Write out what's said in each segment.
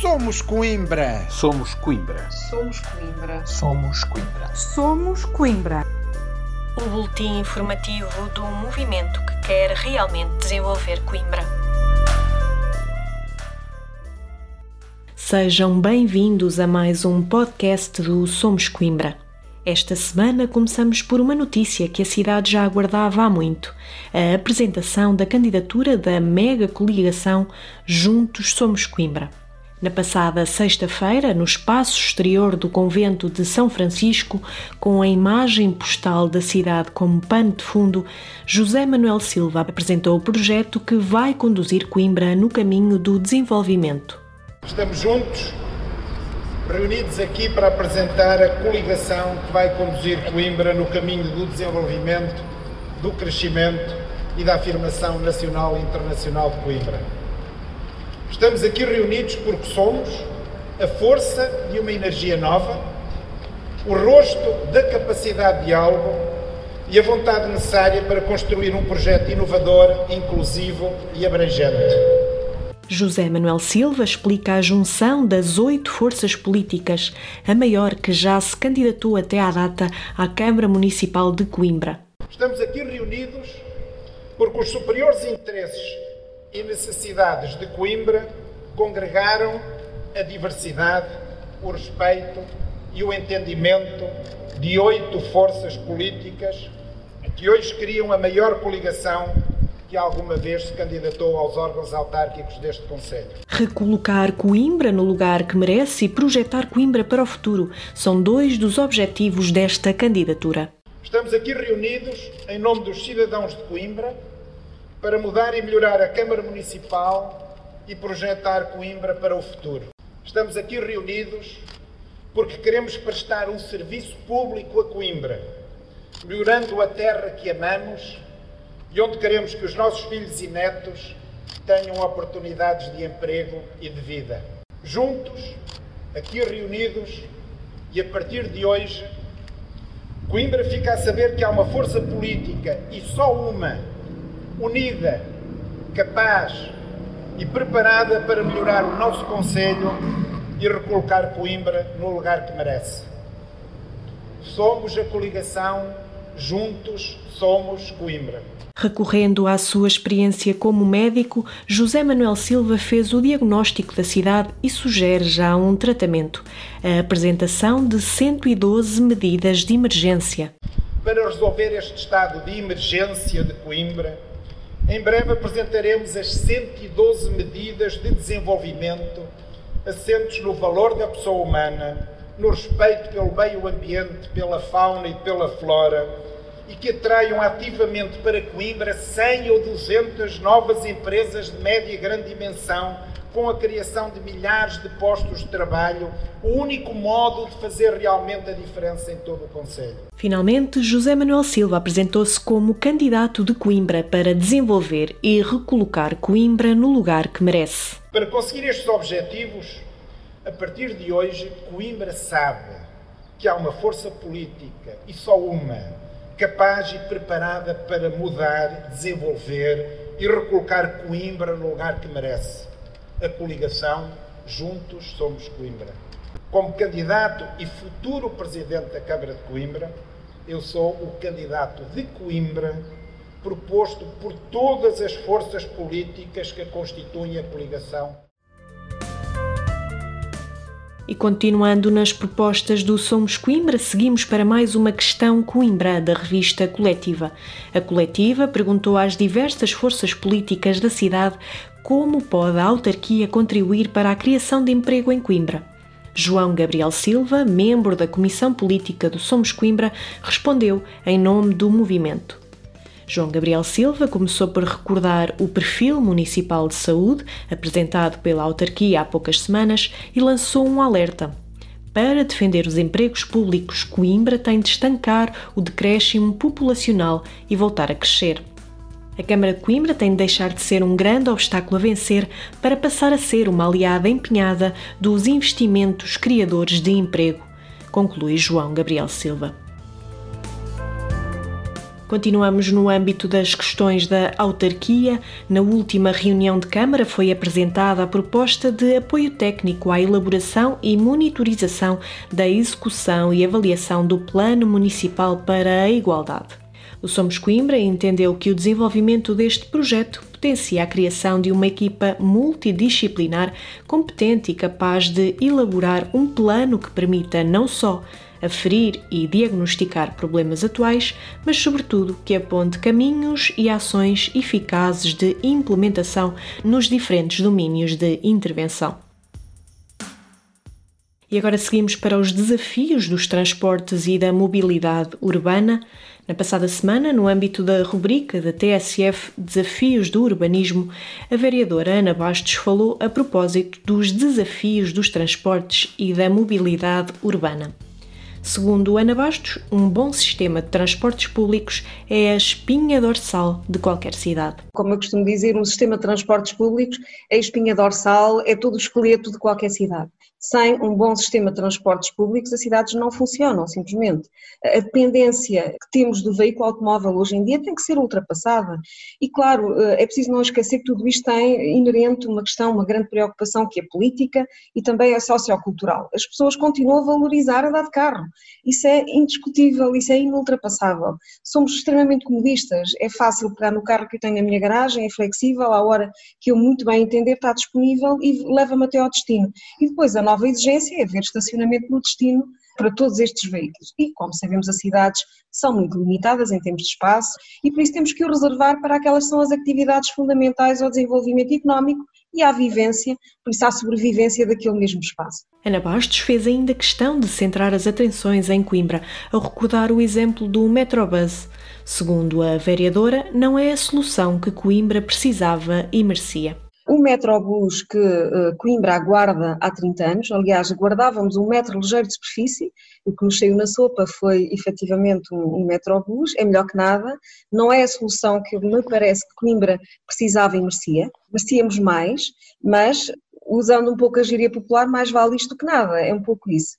Somos Coimbra. Somos Coimbra. Somos Coimbra. Somos Coimbra. Somos Coimbra. O boletim informativo do movimento que quer realmente desenvolver Coimbra. Sejam bem-vindos a mais um podcast do Somos Coimbra. Esta semana começamos por uma notícia que a cidade já aguardava há muito: a apresentação da candidatura da mega coligação Juntos Somos Coimbra. Na passada sexta-feira, no espaço exterior do convento de São Francisco, com a imagem postal da cidade como pano de fundo, José Manuel Silva apresentou o projeto que vai conduzir Coimbra no caminho do desenvolvimento. Estamos juntos reunidos aqui para apresentar a coligação que vai conduzir Coimbra no caminho do desenvolvimento, do crescimento e da afirmação nacional e internacional de Coimbra. Estamos aqui reunidos porque somos a força de uma energia nova, o rosto da capacidade de diálogo e a vontade necessária para construir um projeto inovador, inclusivo e abrangente. José Manuel Silva explica a junção das oito forças políticas, a maior que já se candidatou até à data à Câmara Municipal de Coimbra. Estamos aqui reunidos porque os superiores interesses e necessidades de Coimbra congregaram a diversidade, o respeito e o entendimento de oito forças políticas que hoje criam a maior coligação que alguma vez se candidatou aos órgãos autárquicos deste Conselho. Recolocar Coimbra no lugar que merece e projetar Coimbra para o futuro são dois dos objetivos desta candidatura. Estamos aqui reunidos em nome dos cidadãos de Coimbra para mudar e melhorar a Câmara Municipal e projetar Coimbra para o futuro. Estamos aqui reunidos porque queremos prestar um serviço público a Coimbra, melhorando a terra que amamos e onde queremos que os nossos filhos e netos tenham oportunidades de emprego e de vida. Juntos, aqui reunidos, e a partir de hoje, Coimbra fica a saber que há uma força política e só uma, unida, capaz e preparada para melhorar o nosso Conselho e recolocar Coimbra no lugar que merece. Somos a coligação, juntos somos Coimbra. Recorrendo à sua experiência como médico, José Manuel Silva fez o diagnóstico da cidade e sugere já um tratamento: a apresentação de 112 medidas de emergência. Para resolver este estado de emergência de Coimbra, em breve apresentaremos as 112 medidas de desenvolvimento assentes no valor da pessoa humana, no respeito pelo meio ambiente, pela fauna e pela flora e que atraiam ativamente para Coimbra 100 ou 200 novas empresas de média e grande dimensão, com a criação de milhares de postos de trabalho, o único modo de fazer realmente a diferença em todo o Conselho. Finalmente, José Manuel Silva apresentou-se como candidato de Coimbra para desenvolver e recolocar Coimbra no lugar que merece. Para conseguir estes objetivos, a partir de hoje, Coimbra sabe que há uma força política e só uma capaz e preparada para mudar, desenvolver e recolocar Coimbra no lugar que merece. A coligação Juntos Somos Coimbra. Como candidato e futuro presidente da Câmara de Coimbra, eu sou o candidato de Coimbra proposto por todas as forças políticas que constituem a coligação e continuando nas propostas do Somos Coimbra, seguimos para mais uma questão Coimbra da revista Coletiva. A coletiva perguntou às diversas forças políticas da cidade como pode a autarquia contribuir para a criação de emprego em Coimbra. João Gabriel Silva, membro da Comissão Política do Somos Coimbra, respondeu em nome do movimento. João Gabriel Silva começou por recordar o perfil municipal de saúde apresentado pela autarquia há poucas semanas e lançou um alerta. Para defender os empregos públicos, Coimbra tem de estancar o decréscimo populacional e voltar a crescer. A Câmara de Coimbra tem de deixar de ser um grande obstáculo a vencer para passar a ser uma aliada empenhada dos investimentos criadores de emprego, conclui João Gabriel Silva. Continuamos no âmbito das questões da autarquia. Na última reunião de Câmara foi apresentada a proposta de apoio técnico à elaboração e monitorização da execução e avaliação do Plano Municipal para a Igualdade. O Somos Coimbra entendeu que o desenvolvimento deste projeto potencia a criação de uma equipa multidisciplinar competente e capaz de elaborar um plano que permita não só aferir e diagnosticar problemas atuais, mas, sobretudo, que aponte caminhos e ações eficazes de implementação nos diferentes domínios de intervenção. E agora seguimos para os desafios dos transportes e da mobilidade urbana. Na passada semana, no âmbito da rubrica da TSF Desafios do Urbanismo, a vereadora Ana Bastos falou a propósito dos desafios dos transportes e da mobilidade urbana. Segundo Ana Bastos, um bom sistema de transportes públicos é a espinha dorsal de qualquer cidade. Como eu costumo dizer, um sistema de transportes públicos é a espinha dorsal, é todo o esqueleto de qualquer cidade sem um bom sistema de transportes públicos, as cidades não funcionam, simplesmente. A dependência que temos do veículo automóvel hoje em dia tem que ser ultrapassada. E, claro, é preciso não esquecer que tudo isto tem inerente uma questão, uma grande preocupação que é política e também é sociocultural. As pessoas continuam a valorizar andar de carro. Isso é indiscutível, isso é inultrapassável. Somos extremamente comodistas. É fácil pegar no carro que eu tenho na minha garagem, é flexível, à hora que eu muito bem entender está disponível e leva-me até ao destino. E depois a nova exigência é haver estacionamento no destino para todos estes veículos. E, como sabemos, as cidades são muito limitadas em termos de espaço e por isso temos que o reservar para aquelas que são as atividades fundamentais ao desenvolvimento económico e à vivência, por isso à sobrevivência daquele mesmo espaço. Ana Bastos fez ainda questão de centrar as atenções em Coimbra, ao recordar o exemplo do Metrobus. Segundo a vereadora, não é a solução que Coimbra precisava e merecia o Metrobus que uh, Coimbra aguarda há 30 anos, aliás, aguardávamos um metro ligeiro de superfície, o que nos saiu na sopa foi efetivamente um, um Metrobus, é melhor que nada, não é a solução que me parece que Coimbra precisava e merecia, merecíamos mais, mas usando um pouco a gíria popular, mais vale isto que nada, é um pouco isso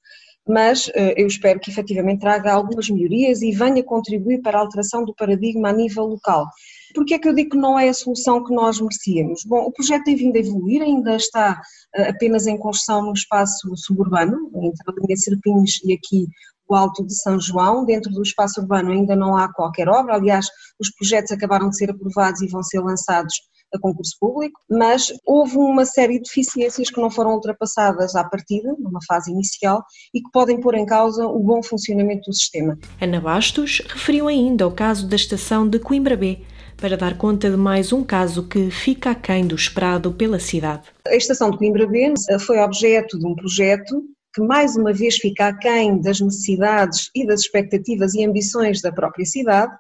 mas uh, eu espero que efetivamente traga algumas melhorias e venha contribuir para a alteração do paradigma a nível local. Porque é que eu digo que não é a solução que nós merecíamos? Bom, o projeto tem vindo a evoluir, ainda está uh, apenas em construção no espaço suburbano, entre a linha Serpins e aqui o Alto de São João. Dentro do espaço urbano ainda não há qualquer obra, aliás, os projetos acabaram de ser aprovados e vão ser lançados a concurso público, mas houve uma série de deficiências que não foram ultrapassadas à partida, numa fase inicial, e que podem pôr em causa o bom funcionamento do sistema. Ana Bastos referiu ainda o caso da estação de Coimbra B, para dar conta de mais um caso que fica aquém do esperado pela cidade. A estação de Coimbra B foi objeto de um projeto que mais uma vez fica aquém das necessidades e das expectativas e ambições da própria cidade.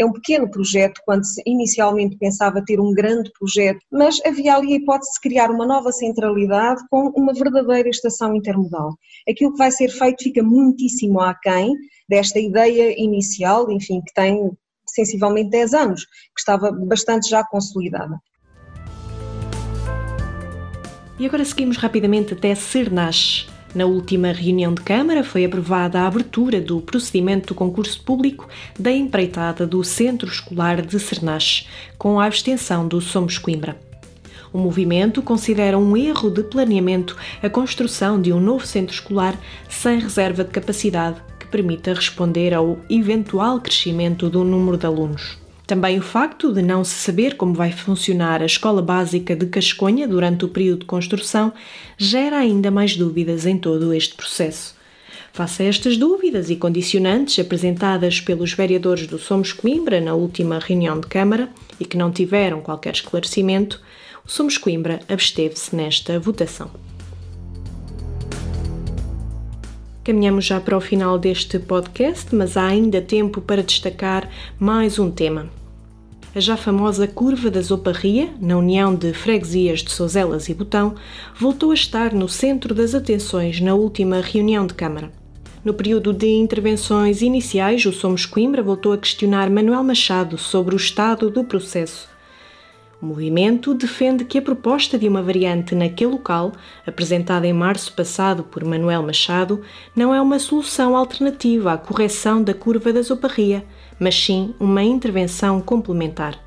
É um pequeno projeto, quando se inicialmente pensava ter um grande projeto, mas havia ali a hipótese de criar uma nova centralidade com uma verdadeira estação intermodal. Aquilo que vai ser feito fica muitíssimo aquém desta ideia inicial, enfim, que tem sensivelmente 10 anos, que estava bastante já consolidada. E agora seguimos rapidamente até Cernache. Na última reunião de Câmara foi aprovada a abertura do procedimento do concurso público da empreitada do Centro Escolar de Cernache, com a abstenção do Somos Coimbra. O movimento considera um erro de planeamento a construção de um novo centro escolar sem reserva de capacidade permita responder ao eventual crescimento do número de alunos. Também o facto de não se saber como vai funcionar a escola básica de Casconha durante o período de construção gera ainda mais dúvidas em todo este processo. Face a estas dúvidas e condicionantes apresentadas pelos vereadores do Somos Coimbra na última reunião de Câmara e que não tiveram qualquer esclarecimento, o Somos Coimbra absteve-se nesta votação. Caminhamos já para o final deste podcast, mas há ainda tempo para destacar mais um tema. A já famosa Curva da Zoparria, na união de freguesias de Sozelas e Botão, voltou a estar no centro das atenções na última reunião de Câmara. No período de intervenções iniciais, o Somos Coimbra voltou a questionar Manuel Machado sobre o estado do processo o movimento defende que a proposta de uma variante naquele local, apresentada em março passado por Manuel Machado, não é uma solução alternativa à correção da curva da Zoparria, mas sim uma intervenção complementar.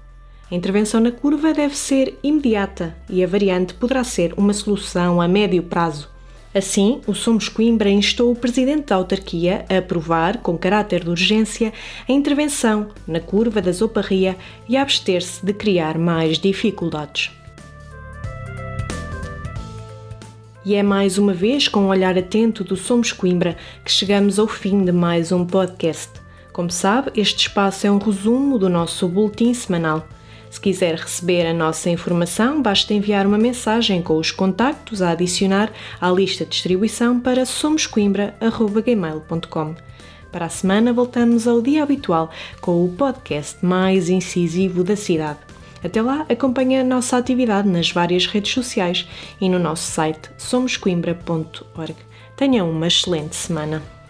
A intervenção na curva deve ser imediata e a variante poderá ser uma solução a médio prazo. Assim, o Somos Coimbra instou o presidente da autarquia a aprovar, com caráter de urgência, a intervenção na curva da Zoparria e a abster-se de criar mais dificuldades. E é mais uma vez com um olhar atento do Somos Coimbra que chegamos ao fim de mais um podcast. Como sabe, este espaço é um resumo do nosso boletim semanal. Se quiser receber a nossa informação, basta enviar uma mensagem com os contactos a adicionar à lista de distribuição para somoscoimbra.gmail.com. Para a semana voltamos ao dia habitual com o podcast mais incisivo da cidade. Até lá, acompanhe a nossa atividade nas várias redes sociais e no nosso site somoscoimbra.org. Tenha uma excelente semana.